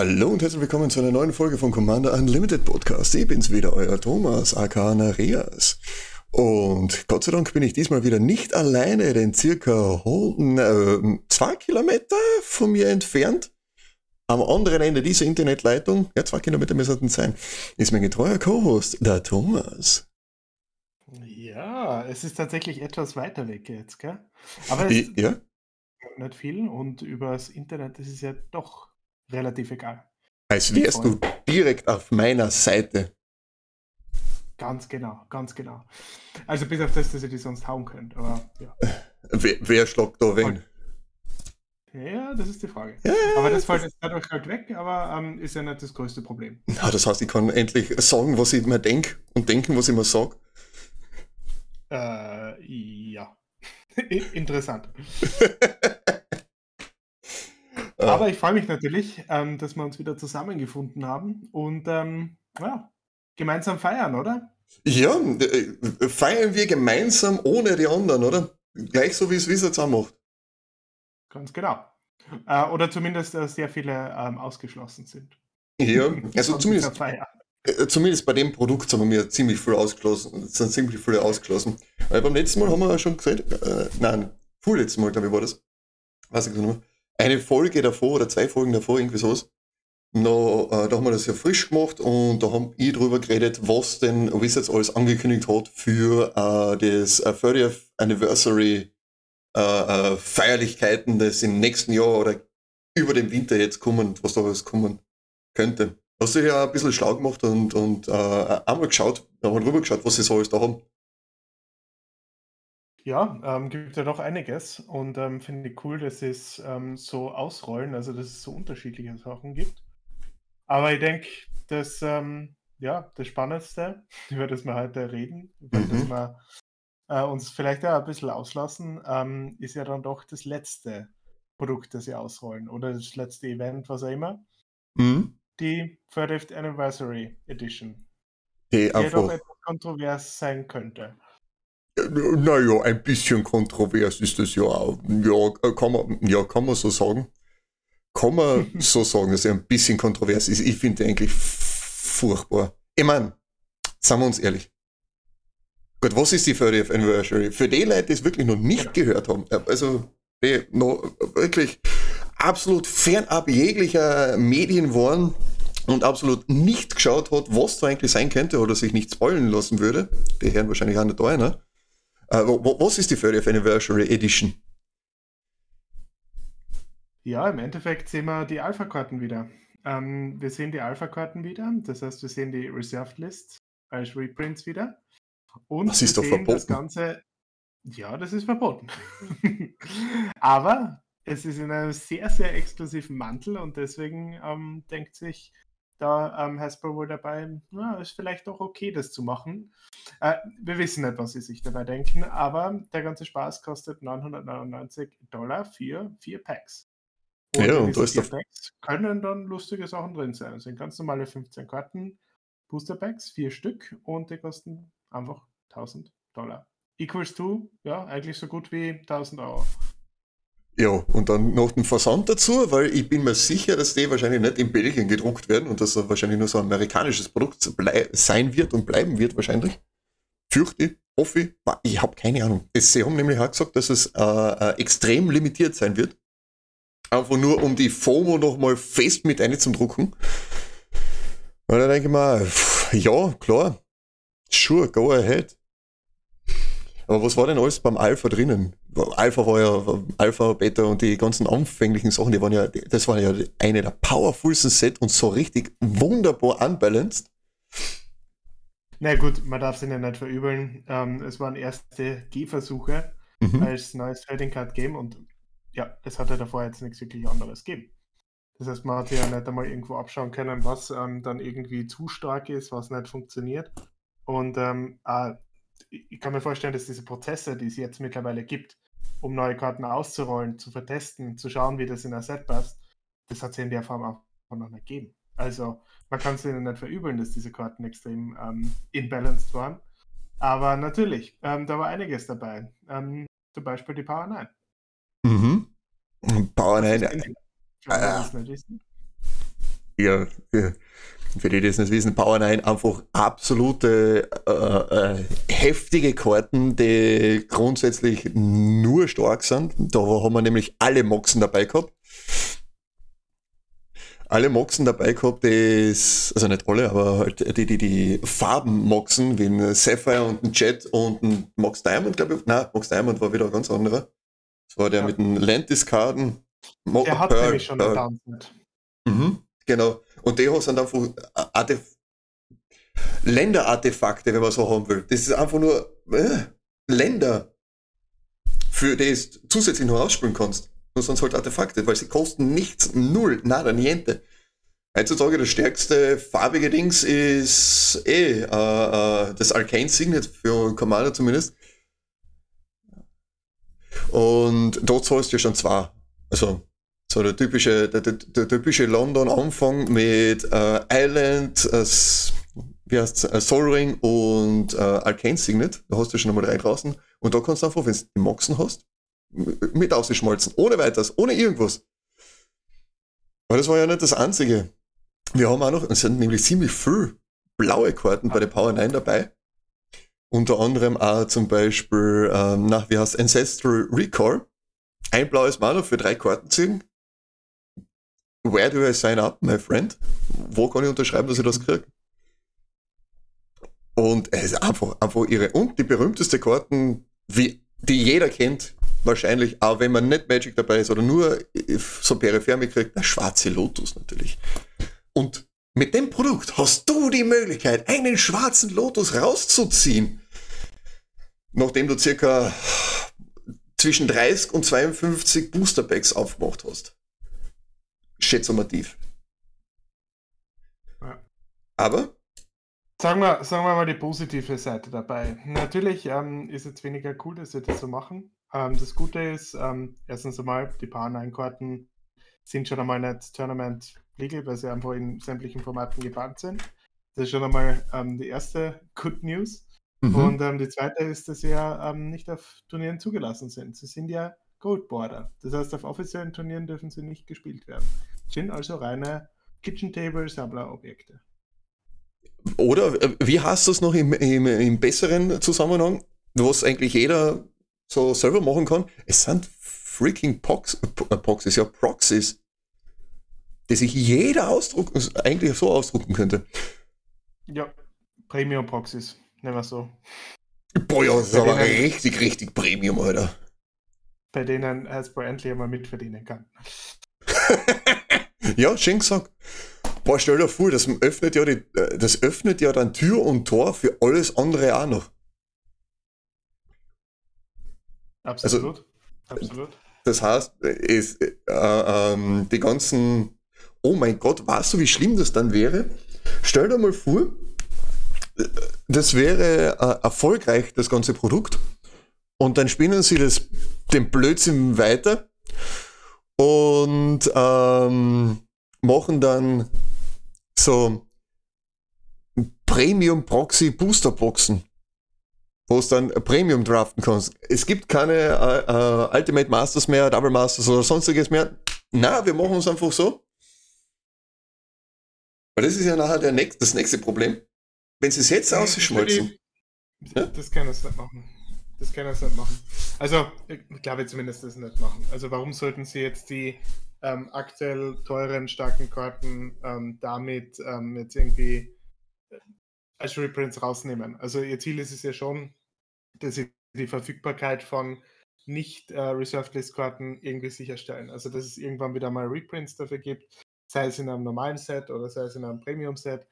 Hallo und herzlich willkommen zu einer neuen Folge von Commander Unlimited Podcast. Ich bin's wieder, euer Thomas, aka Nareas. Und Gott sei Dank bin ich diesmal wieder nicht alleine, denn circa äh, zwei Kilometer von mir entfernt, am anderen Ende dieser Internetleitung, ja zwei Kilometer müssen es sein, ist mein getreuer Co-Host, der Thomas. Ja, es ist tatsächlich etwas weiter weg jetzt, gell? Aber es ja? nicht viel und übers Internet ist es ja doch relativ egal. Als wärst du direkt auf meiner Seite. Ganz genau, ganz genau. Also bis auf das, dass ihr die sonst hauen könnt. Aber, ja. wer, wer schlagt da wen? Ja, das ist die Frage. Ja, aber das fällt jetzt dadurch halt weg, aber ähm, ist ja nicht das größte Problem. Ja, das heißt, ich kann endlich sagen, was ich mir denke und denken, was ich mir sage. Äh, ja. Interessant. Aber ich freue mich natürlich, ähm, dass wir uns wieder zusammengefunden haben und ähm, ja, gemeinsam feiern, oder? Ja, äh, feiern wir gemeinsam ohne die anderen, oder? Gleich so wie es Wizards auch macht. Ganz genau. Äh, oder zumindest äh, sehr viele ähm, ausgeschlossen sind. Ja, also zumindest, äh, zumindest bei dem Produkt sind wir ziemlich viel ausgeschlossen, sind ziemlich viele ausgeschlossen. Weil beim letzten Mal haben wir schon gesagt, äh, nein, vorletztes Mal, glaube ich, war das. Weiß ich nicht mehr eine Folge davor oder zwei Folgen davor, irgendwie sowas. No, äh, da haben wir das ja frisch gemacht und da haben ich drüber geredet, was denn Wizards alles angekündigt hat für äh, das 30th äh, Anniversary äh, äh, Feierlichkeiten, das im nächsten Jahr oder über den Winter jetzt kommen, was da alles kommen könnte. Hast du ja ein bisschen schlau gemacht und, und äh, einmal geschaut, einmal rüber geschaut, was sie so alles da haben. Ja, ähm, gibt ja doch einiges und ähm, finde ich cool, dass es ähm, so ausrollen, also dass es so unterschiedliche Sachen gibt. Aber ich denke, dass ähm, ja, das Spannendste, über das wir heute reden, über das Mhm. wir äh, uns vielleicht auch ein bisschen auslassen, ähm, ist ja dann doch das letzte Produkt, das sie ausrollen oder das letzte Event, was auch immer. Mhm. Die 30th Anniversary Edition, Die die ja doch etwas kontrovers sein könnte. Naja, ein bisschen kontrovers ist das ja auch. Ja, kann man, ja, kann man so sagen. Kann man so sagen, dass er ein bisschen kontrovers ist. Ich finde eigentlich furchtbar. Ich meine, seien wir uns ehrlich. Gut, was ist die 30th Anniversary? Für die Leute, die es wirklich noch nicht gehört haben, äh, also die noch wirklich absolut fernab jeglicher Medien waren und absolut nicht geschaut hat, was da eigentlich sein könnte oder sich nicht spoilen lassen würde, die hören wahrscheinlich auch nicht da, ne? Uh, was ist die 30th Anniversary Edition? Ja, im Endeffekt sehen wir die Alpha-Karten wieder. Ähm, wir sehen die Alpha-Karten wieder, das heißt, wir sehen die Reserved List als Reprints wieder. Und das ist doch verboten. das Ganze. Ja, das ist verboten. Aber es ist in einem sehr, sehr exklusiven Mantel und deswegen ähm, denkt sich da ähm, Hasbro wohl dabei, ja, ist vielleicht auch okay, das zu machen. Äh, wir wissen nicht, was sie sich dabei denken, aber der ganze Spaß kostet 999 Dollar für vier Packs. Und ja, und da ist vier Packs können dann lustige Sachen drin sein. Es sind ganz normale 15 Karten, Booster Packs, vier Stück und die kosten einfach 1000 Dollar. Equals to, ja, eigentlich so gut wie 1000 Euro. Ja, und dann noch den Versand dazu, weil ich bin mir sicher, dass die wahrscheinlich nicht in Belgien gedruckt werden und dass er wahrscheinlich nur so ein amerikanisches Produkt sein wird und bleiben wird wahrscheinlich. Fürchte ich, hoffe ich, ich habe keine Ahnung. Sie haben nämlich auch gesagt, dass es äh, äh, extrem limitiert sein wird. Einfach nur, um die FOMO nochmal fest mit einzudrucken. Und dann denke ich mir, ja, klar, sure, go ahead. Aber was war denn alles beim Alpha drinnen? Alpha war ja Alpha, Beta und die ganzen anfänglichen Sachen, die waren ja, das war ja eine der powerfulsten Set und so richtig wunderbar unbalanced. Na gut, man darf es ihnen nicht verübeln. Ähm, es waren erste Gehversuche mhm. als neues Trading Card Game und ja, es hatte davor jetzt nichts wirklich anderes gegeben. Das heißt, man hat ja nicht einmal irgendwo abschauen können, was ähm, dann irgendwie zu stark ist, was nicht funktioniert. Und ähm, ich kann mir vorstellen, dass diese Prozesse, die es jetzt mittlerweile gibt, um neue Karten auszurollen, zu vertesten, zu schauen, wie das in ein Set passt, das hat sie in der Form auch noch nicht geben. Also man kann es ihnen nicht verübeln, dass diese Karten extrem ähm, imbalanced waren. Aber natürlich, ähm, da war einiges dabei. Ähm, zum Beispiel die Power 9. Mhm. Power 9. Für alle, die es nicht wissen. Ja, für, die, die es nicht wissen, Power 9 einfach absolute äh, äh, heftige Karten, die grundsätzlich nur stark sind. Da haben wir nämlich alle Moxen dabei gehabt alle Moxen dabei gehabt, das, also nicht alle, aber halt die, die, die Farben-Moxen, wie ein Sapphire und ein Jet und ein Mox Diamond, glaube ich. Nein, Mox Diamond war wieder ein ganz anderer. Das war der ja. mit den Landis-Karten. Der hat Pearl, nämlich schon Pearl. Downset. Mhm, genau. Und die sind einfach Artef Länderartefakte, wenn man so haben will. Das ist einfach nur äh, Länder, für die du zusätzlich noch ausspielen kannst nur sonst halt Artefakte, weil sie kosten nichts, null, nada, niente. Heutzutage das stärkste farbige Dings ist eh äh, äh, das Arcane Signet für Commander zumindest. Und dort zahlst du ja schon zwei. Also so der typische, der, der, der typische London-Anfang mit äh, Island, äh, wie heißt äh, Soul Ring und äh, Arcane Signet. Da hast du schon einmal drei draußen. Und da kannst du einfach, wenn du die Moxen hast, mit ausgeschmolzen. Ohne weiteres, ohne irgendwas. Aber das war ja nicht das Einzige. Wir haben auch noch, es sind nämlich ziemlich viel blaue Karten bei der Power 9 dabei. Unter anderem auch zum Beispiel, ähm, nach, wie heißt Ancestral Recall. Ein blaues Mana für drei Karten ziehen. Where do I sign up, my friend? Wo kann ich unterschreiben, dass ich das kriege? Und es ist einfach, einfach ihre. Und die berühmteste Karten, wie, die jeder kennt, wahrscheinlich, auch wenn man nicht Magic dabei ist oder nur so peripher mitkriegt, der schwarze Lotus natürlich. Und mit dem Produkt hast du die Möglichkeit, einen schwarzen Lotus rauszuziehen, nachdem du circa zwischen 30 und 52 Booster-Packs aufgemacht hast. Schätzomativ. Ja. Aber Sagen wir, sagen wir mal die positive Seite dabei. Natürlich ähm, ist es weniger cool, dass wir das so machen. Ähm, das Gute ist, ähm, erstens einmal, die Paar 9-Karten sind schon einmal nicht Tournament legal, weil sie einfach in sämtlichen Formaten gebannt sind. Das ist schon einmal ähm, die erste Good News. Mhm. Und ähm, die zweite ist, dass sie ja ähm, nicht auf Turnieren zugelassen sind. Sie sind ja Gold Border. Das heißt, auf offiziellen Turnieren dürfen sie nicht gespielt werden. Sind also reine Kitchen Table Sammler-Objekte. Oder äh, wie hast du es noch im, im, im besseren Zusammenhang, was eigentlich jeder so selber machen kann. Es sind freaking Pox, äh, Proxys, ja Proxys, die sich jeder ausdrucken, eigentlich so ausdrucken könnte. Ja, Premium Proxys, nehmen wir so. Boah, ja, das ist aber richtig, richtig Premium, Alter. Bei denen Hasbro endlich einmal mitverdienen kann. ja, schön gesagt. Boah, stell dir vor, das öffnet ja, die, äh, das öffnet ja dann Tür und Tor für alles andere auch noch. Absolut. Also, Absolut. Das heißt, ist, äh, äh, die ganzen, oh mein Gott, weißt du, wie schlimm das dann wäre? Stell dir mal vor, das wäre äh, erfolgreich, das ganze Produkt. Und dann spinnen sie das, den Blödsinn weiter und ähm, machen dann so Premium Proxy Booster Boxen wo es dann Premium draften kannst. Es gibt keine äh, äh, Ultimate Masters mehr, Double Masters oder sonstiges mehr. Na, wir machen es einfach so. Weil das ist ja nachher der nächste, das nächste Problem. Wenn sie es jetzt ausschmolzen. Ja? Das kann es nicht machen. Das kann es nicht machen. Also, ich glaube zumindest das nicht machen. Also, warum sollten sie jetzt die ähm, aktuell teuren, starken Karten ähm, damit ähm, jetzt irgendwie äh, als Reprints rausnehmen? Also, ihr Ziel ist es ja schon, dass sie die Verfügbarkeit von nicht äh, Reserved List Karten irgendwie sicherstellen. Also dass es irgendwann wieder mal Reprints dafür gibt, sei es in einem normalen Set oder sei es in einem Premium Set.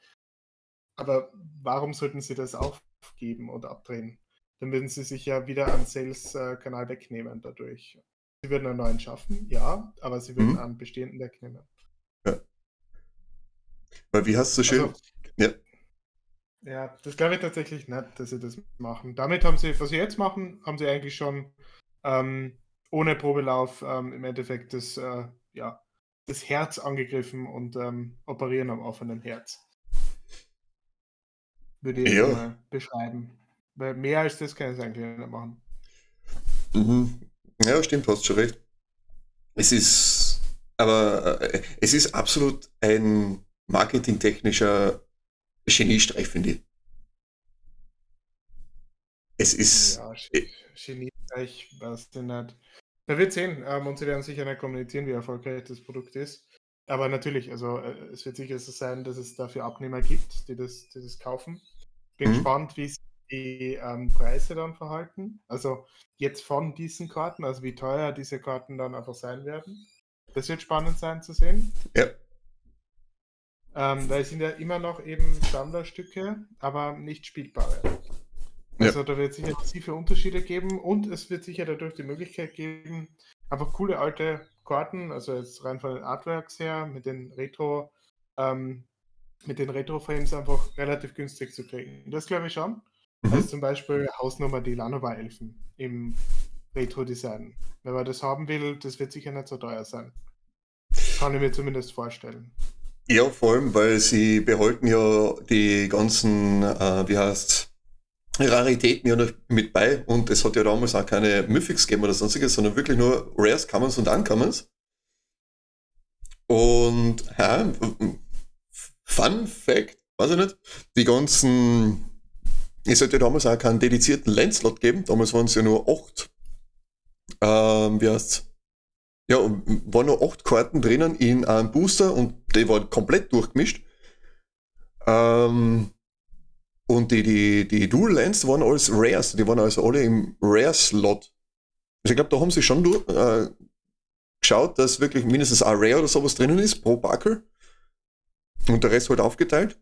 Aber warum sollten sie das aufgeben oder abdrehen? Dann würden sie sich ja wieder am Sales-Kanal äh, wegnehmen dadurch. Sie würden einen neuen schaffen, ja, aber sie würden mhm. einen bestehenden wegnehmen. Ja. Weil wie hast du schön. Also, ja. Ja, das glaube ich tatsächlich nicht, dass sie das machen. Damit haben sie, was sie jetzt machen, haben sie eigentlich schon ähm, ohne Probelauf ähm, im Endeffekt das, äh, ja, das Herz angegriffen und ähm, operieren am offenen Herz. Würde ich ja. beschreiben. Weil mehr als das kann ich eigentlich nicht machen. Mhm. Ja, stimmt, hast schon recht. Es ist, aber äh, es ist absolut ein marketingtechnischer Geniestreich, finde ich. Es ist. Ja, Geniestreich, was denn nicht. Da wird sehen ähm, und sie werden sicher nicht kommunizieren, wie erfolgreich das Produkt ist. Aber natürlich, also äh, es wird sicher so sein, dass es dafür Abnehmer gibt, die das, die das kaufen. Bin mhm. gespannt, wie sich die ähm, Preise dann verhalten. Also jetzt von diesen Karten, also wie teuer diese Karten dann einfach sein werden. Das wird spannend sein zu sehen. Ja. Ähm, weil es sind ja immer noch eben Standardstücke, aber nicht spielbare. Also ja. da wird es sicher tiefe Unterschiede geben und es wird sicher dadurch die Möglichkeit geben, einfach coole alte Karten, also jetzt rein von den Artworks her, mit den Retro, ähm, mit den Retro-Frames einfach relativ günstig zu kriegen. Das glaube ich schon. Mhm. Also zum Beispiel Hausnummer die Lanova-Elfen im Retro-Design. Wenn man das haben will, das wird sicher nicht so teuer sein. Kann ich mir zumindest vorstellen. Ja, vor allem, weil sie behalten ja die ganzen, äh, wie heißt Raritäten ja noch mit bei und es hat ja damals auch keine Mythics gegeben oder sonstiges, sondern wirklich nur Rares, Commons und Uncommons. Und ja, Fun Fact, weiß ich nicht, die ganzen, es hat ja damals auch keinen dedizierten Landslot geben, damals waren es ja nur acht, ähm, wie heißt's? Ja, waren nur acht Karten drinnen in einem Booster und die war komplett durchgemischt. Ähm, und die, die, die Dual Lands waren alles Rares, die waren also alle im Rare-Slot. Also ich glaube, da haben sie schon durch, äh, geschaut, dass wirklich mindestens ein Rare oder sowas drinnen ist pro Buckle. Und der Rest halt aufgeteilt.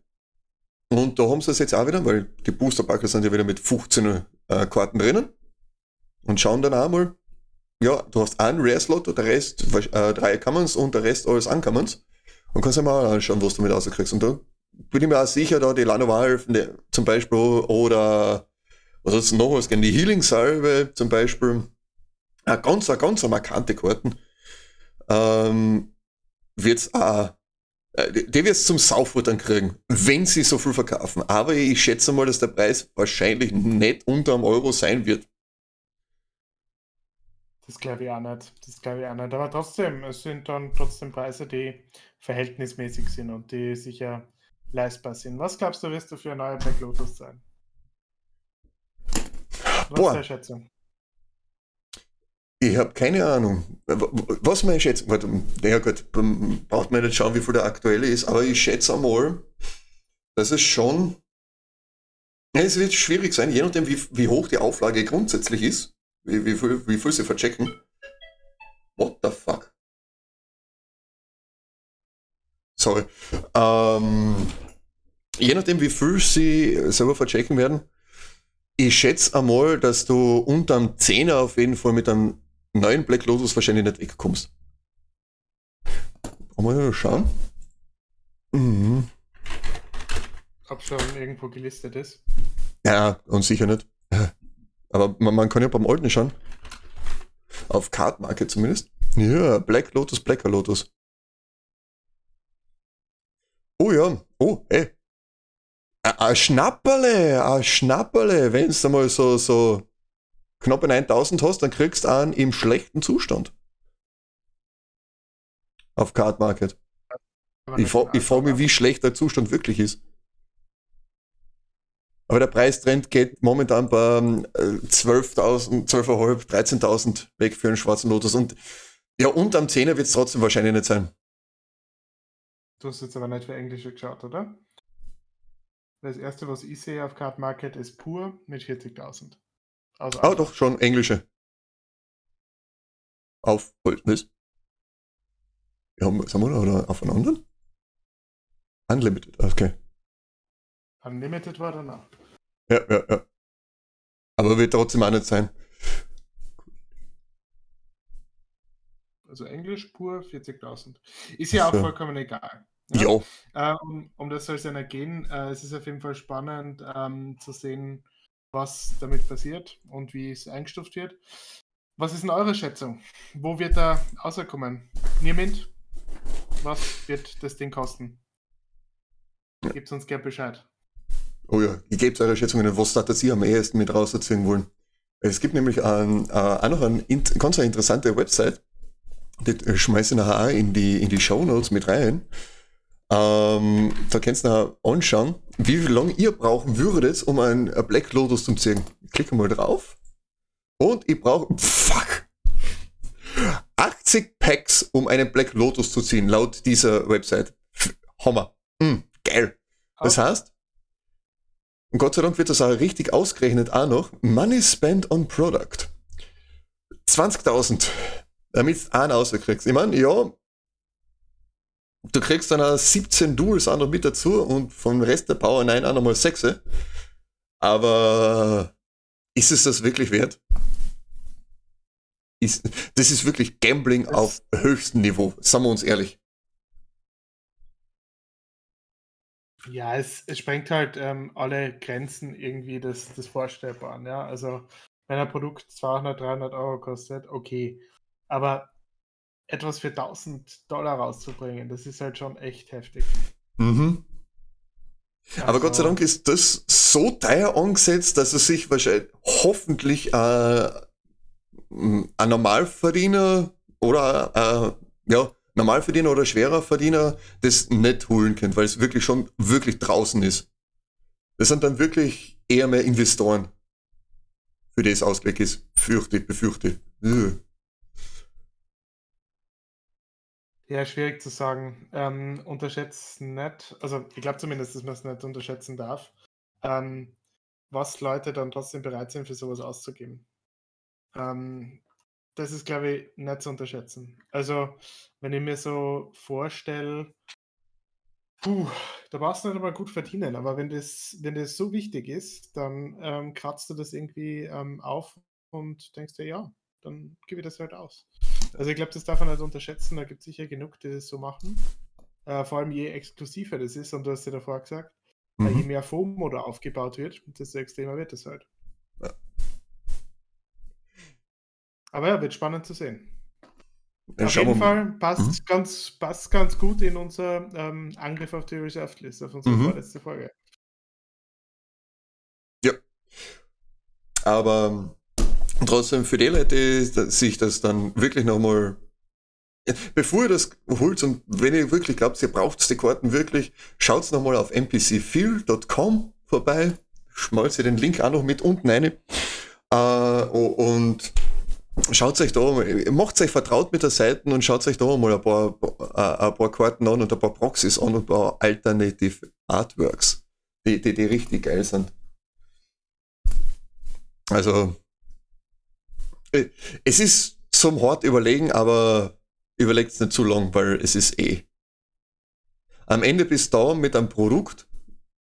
Und da haben sie es jetzt auch wieder, weil die Booster-Buckle sind ja wieder mit 15 äh, Karten drinnen. Und schauen dann auch mal, ja, du hast einen Rare-Slot, der Rest, äh, drei Commons und der Rest alles Uncommons. Und kannst ja mal anschauen, was du mit rauskriegst. Und da bin ich mir auch sicher, da die Lanovalve zum Beispiel oder was hat's noch was die Healing Salve zum Beispiel, eine ganz, eine ganz markante Karten, ähm, wird's auch, äh, die, die wird's zum Sauffuttern kriegen, wenn sie so viel verkaufen. Aber ich schätze mal, dass der Preis wahrscheinlich nicht unter einem Euro sein wird. Das glaube ich auch nicht. Das glaube ich auch nicht. Aber trotzdem, es sind dann trotzdem Preise, die verhältnismäßig sind und die sicher leistbar sind. Was glaubst du, wirst du für ein neuer Black Lotus sein? Was Boah. ist deine Schätzung? Ich habe keine Ahnung. Was meine Schätzung? Warte, naja gut, braucht man nicht schauen, wie viel der aktuelle ist, aber ich schätze einmal, dass es schon. Ja, es wird schwierig sein, je nachdem, wie, wie hoch die Auflage grundsätzlich ist, wie, wie, viel, wie viel sie verchecken. What the fuck? Sorry. Ähm, je nachdem, wie viel sie selber verchecken werden, ich schätze einmal, dass du unterm 10er auf jeden Fall mit einem neuen Black Lotus wahrscheinlich nicht wegkommst. Wollen wir mal schauen? Mhm. Ob schon irgendwo gelistet ist? Ja, und sicher nicht. Aber man, man kann ja beim alten schauen. Auf Card Market zumindest. Ja, Black Lotus, Blacker Lotus. Oh ja, oh, ey. Ein Schnapperle, ein Schnapperle. Wenn du mal so, so knapp in 1000 hast, dann kriegst du einen im schlechten Zustand. Auf Card Market. Ich, fra ich frage mich, wie schlecht der Zustand wirklich ist. Aber der Preistrend geht momentan bei 12.000, ähm, 12.500, 13.000 weg für einen schwarzen Lotus. Und ja, unterm 10er wird es trotzdem wahrscheinlich nicht sein. Du hast jetzt aber nicht für Englische geschaut, oder? Das erste, was ich sehe auf Card Market, ist pur mit 40.000. Also ah, doch, schon englische. Auf Goldnis. Ja, sind wir oder auf einen anderen? Unlimited, okay. Unlimited war danach. Ja, ja, ja. Aber wird trotzdem auch nicht sein. Also Englisch pur 40.000. Ist ja auch so. vollkommen egal. Ja. ja. Äh, um, um, das soll es ja nicht gehen. Äh, es ist auf jeden Fall spannend ähm, zu sehen, was damit passiert und wie es eingestuft wird. Was ist denn eure Schätzung? Wo wird er rauskommen? Niemand? was wird das Ding kosten? Gebt uns gerne Bescheid. Oh ja, ich gebe eure Schätzungen, was da Sie am ehesten mit rausziehen wollen. Es gibt nämlich ein, äh, auch noch eine ganz eine interessante Website, die schmeiße ich nachher auch in die, in die Show Notes mit rein. Ähm, da kannst du nachher anschauen, wie viel lang ihr brauchen würdet, um ein Black Lotus zu ziehen. Ich klicke mal drauf. Und ich brauche, fuck, 80 Packs, um einen Black Lotus zu ziehen, laut dieser Website. Hammer. Mm, geil. Das heißt, und Gott sei Dank wird das auch richtig ausgerechnet auch noch, Money spent on Product. 20.000, damit du einen rauskriegst. Ich meine, ja, du kriegst dann auch 17 Duels auch noch mit dazu und vom Rest der Power 9 auch nochmal 6. Aber ist es das wirklich wert? Ist, das ist wirklich Gambling das auf höchstem Niveau, sagen wir uns ehrlich. Ja, es, es sprengt halt ähm, alle Grenzen irgendwie des, des Vorstellbaren. Ja? Also, wenn ein Produkt 200, 300 Euro kostet, okay. Aber etwas für 1000 Dollar rauszubringen, das ist halt schon echt heftig. Mhm. Also, Aber Gott sei Dank ist das so teuer angesetzt, dass es sich wahrscheinlich hoffentlich äh, ein Normalverdiener oder äh, ja, Normalverdiener oder schwerer Verdiener das nicht holen können, weil es wirklich schon wirklich draußen ist. Das sind dann wirklich eher mehr Investoren, für die es Ausblick ist. Fürchte, befürchte. Ja, schwierig zu sagen. Ähm, unterschätzen nicht, also ich glaube zumindest, dass man es nicht unterschätzen darf, ähm, was Leute dann trotzdem bereit sind, für sowas auszugeben. Ähm, das ist, glaube ich, nicht zu unterschätzen. Also, wenn ich mir so vorstelle, puh, da brauchst du nicht einmal gut verdienen, aber wenn das, wenn das so wichtig ist, dann ähm, kratzt du das irgendwie ähm, auf und denkst dir, ja, dann gebe ich das halt aus. Also ich glaube, das darf man nicht unterschätzen, da gibt es sicher genug, die das so machen. Äh, vor allem je exklusiver das ist, und du hast ja davor gesagt, mhm. je mehr FOMO da aufgebaut wird, desto extremer wird es halt. Ja. Aber ja, wird spannend zu sehen. Ja, auf jeden Fall passt, mhm. ganz, passt ganz gut in unser ähm, Angriff auf die Reserved List, auf unsere mhm. vorletzte Folge. Ja. Aber trotzdem für die Leute, sich das dann wirklich nochmal Bevor ihr das holt und wenn ihr wirklich glaubt, ihr braucht die Karten wirklich, schaut nochmal auf npcfeel.com vorbei, schmalzt ihr den Link auch noch mit unten rein. Äh, und schaut euch da, macht euch vertraut mit der Seite und schaut euch da mal ein paar, äh, ein paar Karten an und ein paar Proxys an und ein paar Alternative Artworks, die, die, die richtig geil sind. Also, es ist zum hart überlegen, aber überlegt es nicht zu lang, weil es ist eh. Am Ende bist du da mit einem Produkt,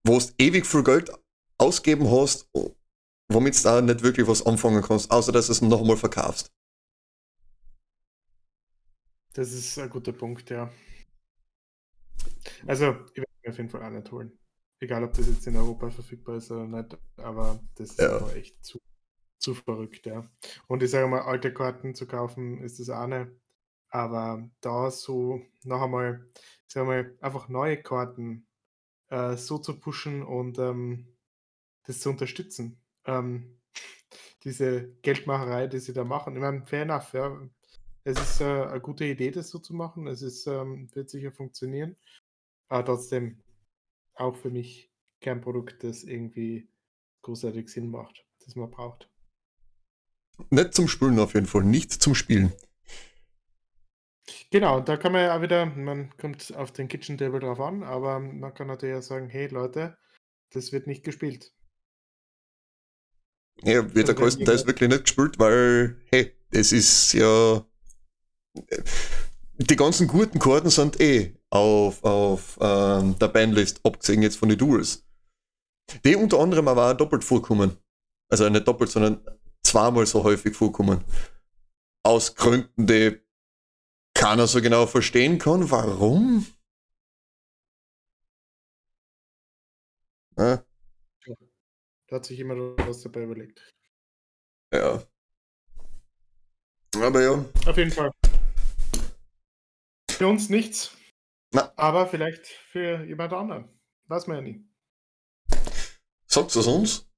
wo du ewig viel Geld ausgeben hast womit du da nicht wirklich was anfangen kannst, außer dass du es nochmal verkaufst. Das ist ein guter Punkt, ja. Also, ich werde mir auf jeden Fall auch nicht holen. Egal, ob das jetzt in Europa verfügbar ist oder nicht, aber das ist ja. echt zu, zu verrückt, ja. Und ich sage mal, alte Karten zu kaufen ist das eine, aber da so noch einmal, sag mal, einfach neue Karten äh, so zu pushen und ähm, das zu unterstützen, ähm, diese Geldmacherei, die sie da machen. Ich meine, fair enough, ja. Es ist äh, eine gute Idee, das so zu machen. Es ist, ähm, wird sicher funktionieren. Aber trotzdem auch für mich kein Produkt, das irgendwie großartig Sinn macht, das man braucht. Nicht zum Spielen auf jeden Fall, nicht zum Spielen. Genau, da kann man ja auch wieder, man kommt auf den Kitchen Table drauf an, aber man kann natürlich auch sagen, hey Leute, das wird nicht gespielt. Ja, wird der größtenteils wirklich nicht gespielt, weil, hey, es ist ja. Die ganzen guten Karten sind eh auf, auf ähm, der Bandlist, abgesehen jetzt von den Duels. Die unter anderem aber auch doppelt vorkommen. Also nicht doppelt, sondern zweimal so häufig vorkommen. Aus Gründen, die keiner so genau verstehen kann. Warum? Ja. Da hat sich immer was dabei überlegt. Ja. Aber ja. Auf jeden Fall. Für uns nichts. Na. Aber vielleicht für jemand anderen. Weiß man ja nie. Sagt es uns,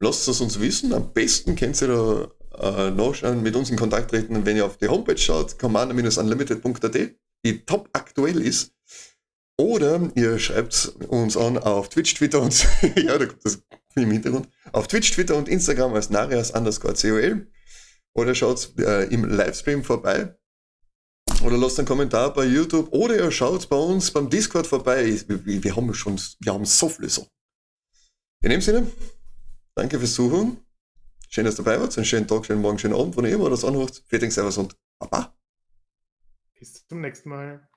lasst es uns wissen. Am besten könnt ihr da äh, nachschauen, mit uns in Kontakt treten, wenn ihr auf die Homepage schaut, commander-unlimited.at, die top aktuell ist. Oder ihr schreibt uns an auf Twitch, Twitter und ja, da kommt das im Hintergrund. Auf Twitch, Twitter und Instagram als Narias underscore COL. Oder schaut äh, im Livestream vorbei. Oder lasst einen Kommentar bei YouTube. Oder ihr schaut bei uns beim Discord vorbei. Wir, wir haben schon, wir haben so viele Sachen. In dem Sinne, danke fürs Zuhören. Schön, dass ihr dabei wart. Einen schönen Tag, schönen Morgen, schönen Abend, wenn ihr immer das anhört. Vielen Servus und Baba. Bis zum nächsten Mal.